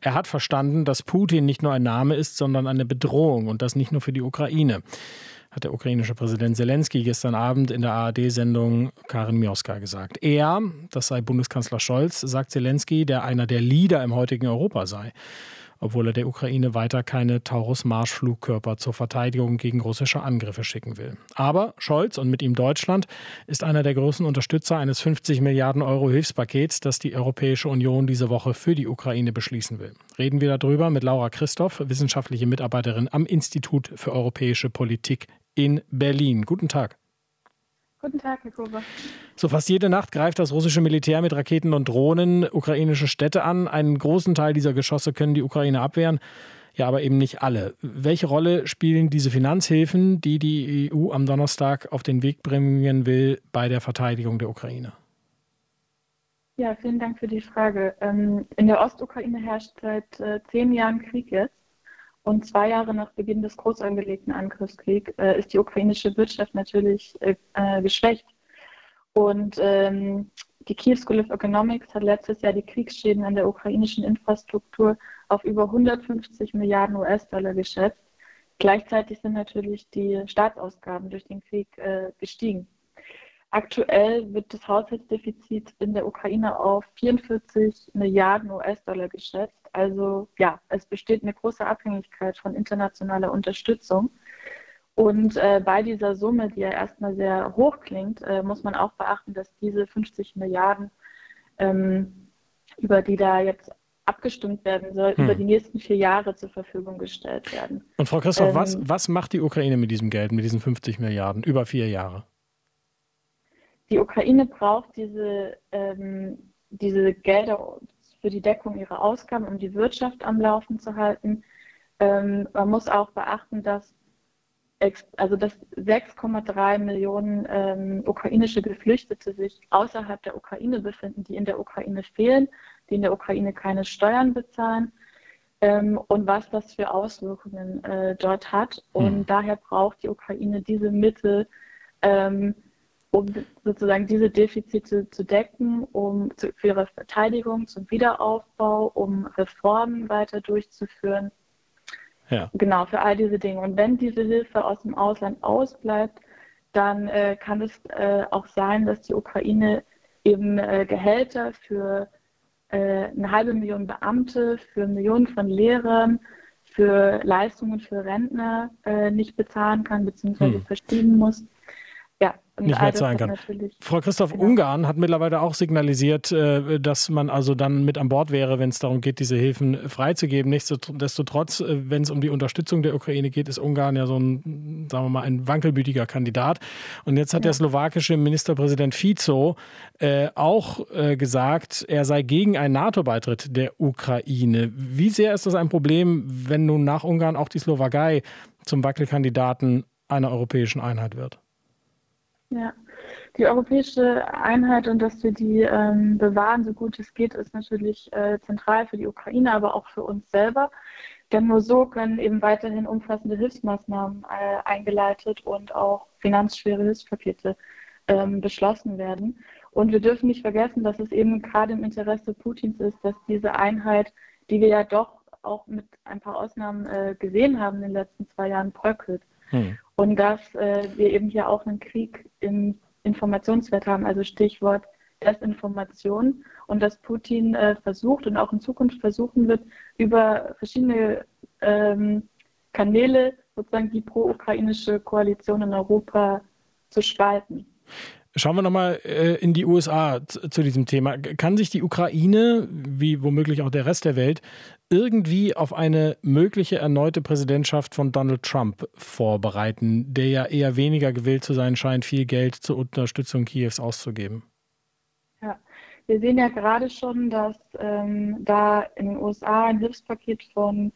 Er hat verstanden, dass Putin nicht nur ein Name ist, sondern eine Bedrohung und das nicht nur für die Ukraine, hat der ukrainische Präsident Zelensky gestern Abend in der ARD-Sendung Karin Mioska gesagt. Er, das sei Bundeskanzler Scholz, sagt Zelensky, der einer der Leader im heutigen Europa sei obwohl er der Ukraine weiter keine Taurus-Marschflugkörper zur Verteidigung gegen russische Angriffe schicken will. Aber Scholz und mit ihm Deutschland ist einer der größten Unterstützer eines 50 Milliarden Euro Hilfspakets, das die Europäische Union diese Woche für die Ukraine beschließen will. Reden wir darüber mit Laura Christoph, wissenschaftliche Mitarbeiterin am Institut für europäische Politik in Berlin. Guten Tag. Guten Tag, Herr Kober. So fast jede Nacht greift das russische Militär mit Raketen und Drohnen ukrainische Städte an. Einen großen Teil dieser Geschosse können die Ukraine abwehren. Ja, aber eben nicht alle. Welche Rolle spielen diese Finanzhilfen, die die EU am Donnerstag auf den Weg bringen will bei der Verteidigung der Ukraine? Ja, vielen Dank für die Frage. Ähm, in der Ostukraine herrscht seit äh, zehn Jahren Krieg jetzt. Und zwei Jahre nach Beginn des groß angelegten Angriffskriegs äh, ist die ukrainische Wirtschaft natürlich äh, äh, geschwächt. Und ähm, die Kiew School of Economics hat letztes Jahr die Kriegsschäden an der ukrainischen Infrastruktur auf über 150 Milliarden US-Dollar geschätzt. Gleichzeitig sind natürlich die Staatsausgaben durch den Krieg äh, gestiegen. Aktuell wird das Haushaltsdefizit in der Ukraine auf 44 Milliarden US-Dollar geschätzt. Also ja, es besteht eine große Abhängigkeit von internationaler Unterstützung. Und äh, bei dieser Summe, die ja erstmal sehr hoch klingt, äh, muss man auch beachten, dass diese 50 Milliarden, ähm, über die da jetzt abgestimmt werden soll, hm. über die nächsten vier Jahre zur Verfügung gestellt werden. Und Frau Christoph, ähm, was, was macht die Ukraine mit diesem Geld, mit diesen 50 Milliarden über vier Jahre? Die Ukraine braucht diese, ähm, diese Gelder für die Deckung ihrer Ausgaben, um die Wirtschaft am Laufen zu halten. Ähm, man muss auch beachten, dass, also dass 6,3 Millionen ähm, ukrainische Geflüchtete sich außerhalb der Ukraine befinden, die in der Ukraine fehlen, die in der Ukraine keine Steuern bezahlen. Ähm, und was das für Auswirkungen äh, dort hat. Und hm. daher braucht die Ukraine diese Mittel, ähm, um sozusagen diese Defizite zu decken, um zu, für ihre Verteidigung, zum Wiederaufbau, um Reformen weiter durchzuführen. Ja. Genau, für all diese Dinge. Und wenn diese Hilfe aus dem Ausland ausbleibt, dann äh, kann es äh, auch sein, dass die Ukraine eben äh, Gehälter für äh, eine halbe Million Beamte, für Millionen von Lehrern, für Leistungen für Rentner äh, nicht bezahlen kann, beziehungsweise hm. verschieben muss nicht mehr zahlen kann. Frau Christoph, genau. Ungarn hat mittlerweile auch signalisiert, äh, dass man also dann mit an Bord wäre, wenn es darum geht, diese Hilfen freizugeben. Nichtsdestotrotz, äh, wenn es um die Unterstützung der Ukraine geht, ist Ungarn ja so ein, sagen wir mal, ein wankelmütiger Kandidat. Und jetzt hat ja. der slowakische Ministerpräsident Fico äh, auch gesagt, er sei gegen einen NATO-Beitritt der Ukraine. Wie sehr ist das ein Problem, wenn nun nach Ungarn auch die Slowakei zum Wackelkandidaten einer europäischen Einheit wird? Ja, die europäische Einheit und dass wir die ähm, bewahren, so gut es geht, ist natürlich äh, zentral für die Ukraine, aber auch für uns selber. Denn nur so können eben weiterhin umfassende Hilfsmaßnahmen äh, eingeleitet und auch finanzschwere Hilfspakete ähm, beschlossen werden. Und wir dürfen nicht vergessen, dass es eben gerade im Interesse Putins ist, dass diese Einheit, die wir ja doch auch mit ein paar Ausnahmen äh, gesehen haben in den letzten zwei Jahren, bröckelt. Hm. Und dass äh, wir eben hier auch einen Krieg im Informationswert haben, also Stichwort Desinformation und dass Putin äh, versucht und auch in Zukunft versuchen wird, über verschiedene ähm, Kanäle sozusagen die pro-ukrainische Koalition in Europa zu spalten. Schauen wir nochmal äh, in die USA zu diesem Thema. Kann sich die Ukraine, wie womöglich auch der Rest der Welt, irgendwie auf eine mögliche erneute Präsidentschaft von Donald Trump vorbereiten, der ja eher weniger gewillt zu sein scheint, viel Geld zur Unterstützung Kiews auszugeben? Ja, wir sehen ja gerade schon, dass ähm, da in den USA ein Hilfspaket von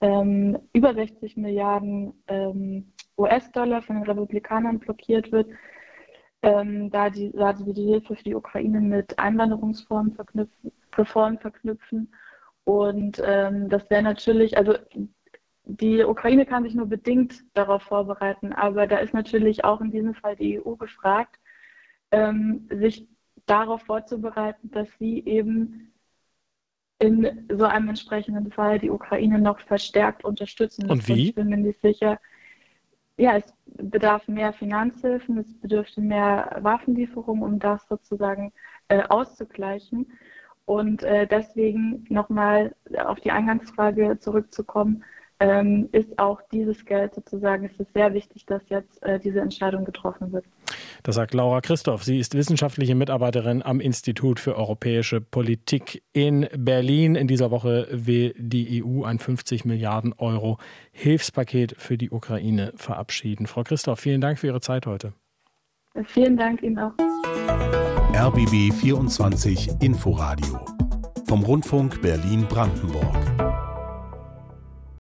ähm, über 60 Milliarden ähm, US-Dollar von den Republikanern blockiert wird ähm, da, die, da sie die Hilfe für die Ukraine mit Einwanderungsformen verknüpfen, Reformen verknüpfen. Und ähm, das wäre natürlich, also die Ukraine kann sich nur bedingt darauf vorbereiten, aber da ist natürlich auch in diesem Fall die EU gefragt, ähm, sich darauf vorzubereiten, dass sie eben in so einem entsprechenden Fall die Ukraine noch verstärkt unterstützen. Und wie? Ich bin mir nicht sicher. Ja, es bedarf mehr Finanzhilfen, es bedürfte mehr Waffenlieferungen, um das sozusagen äh, auszugleichen. Und äh, deswegen nochmal auf die Eingangsfrage zurückzukommen, ähm, ist auch dieses Geld sozusagen, es ist sehr wichtig, dass jetzt äh, diese Entscheidung getroffen wird. Das sagt Laura Christoph. Sie ist wissenschaftliche Mitarbeiterin am Institut für europäische Politik in Berlin. In dieser Woche will die EU ein 50 Milliarden Euro Hilfspaket für die Ukraine verabschieden. Frau Christoph, vielen Dank für Ihre Zeit heute. Vielen Dank Ihnen auch. RBB 24 Inforadio vom Rundfunk Berlin-Brandenburg.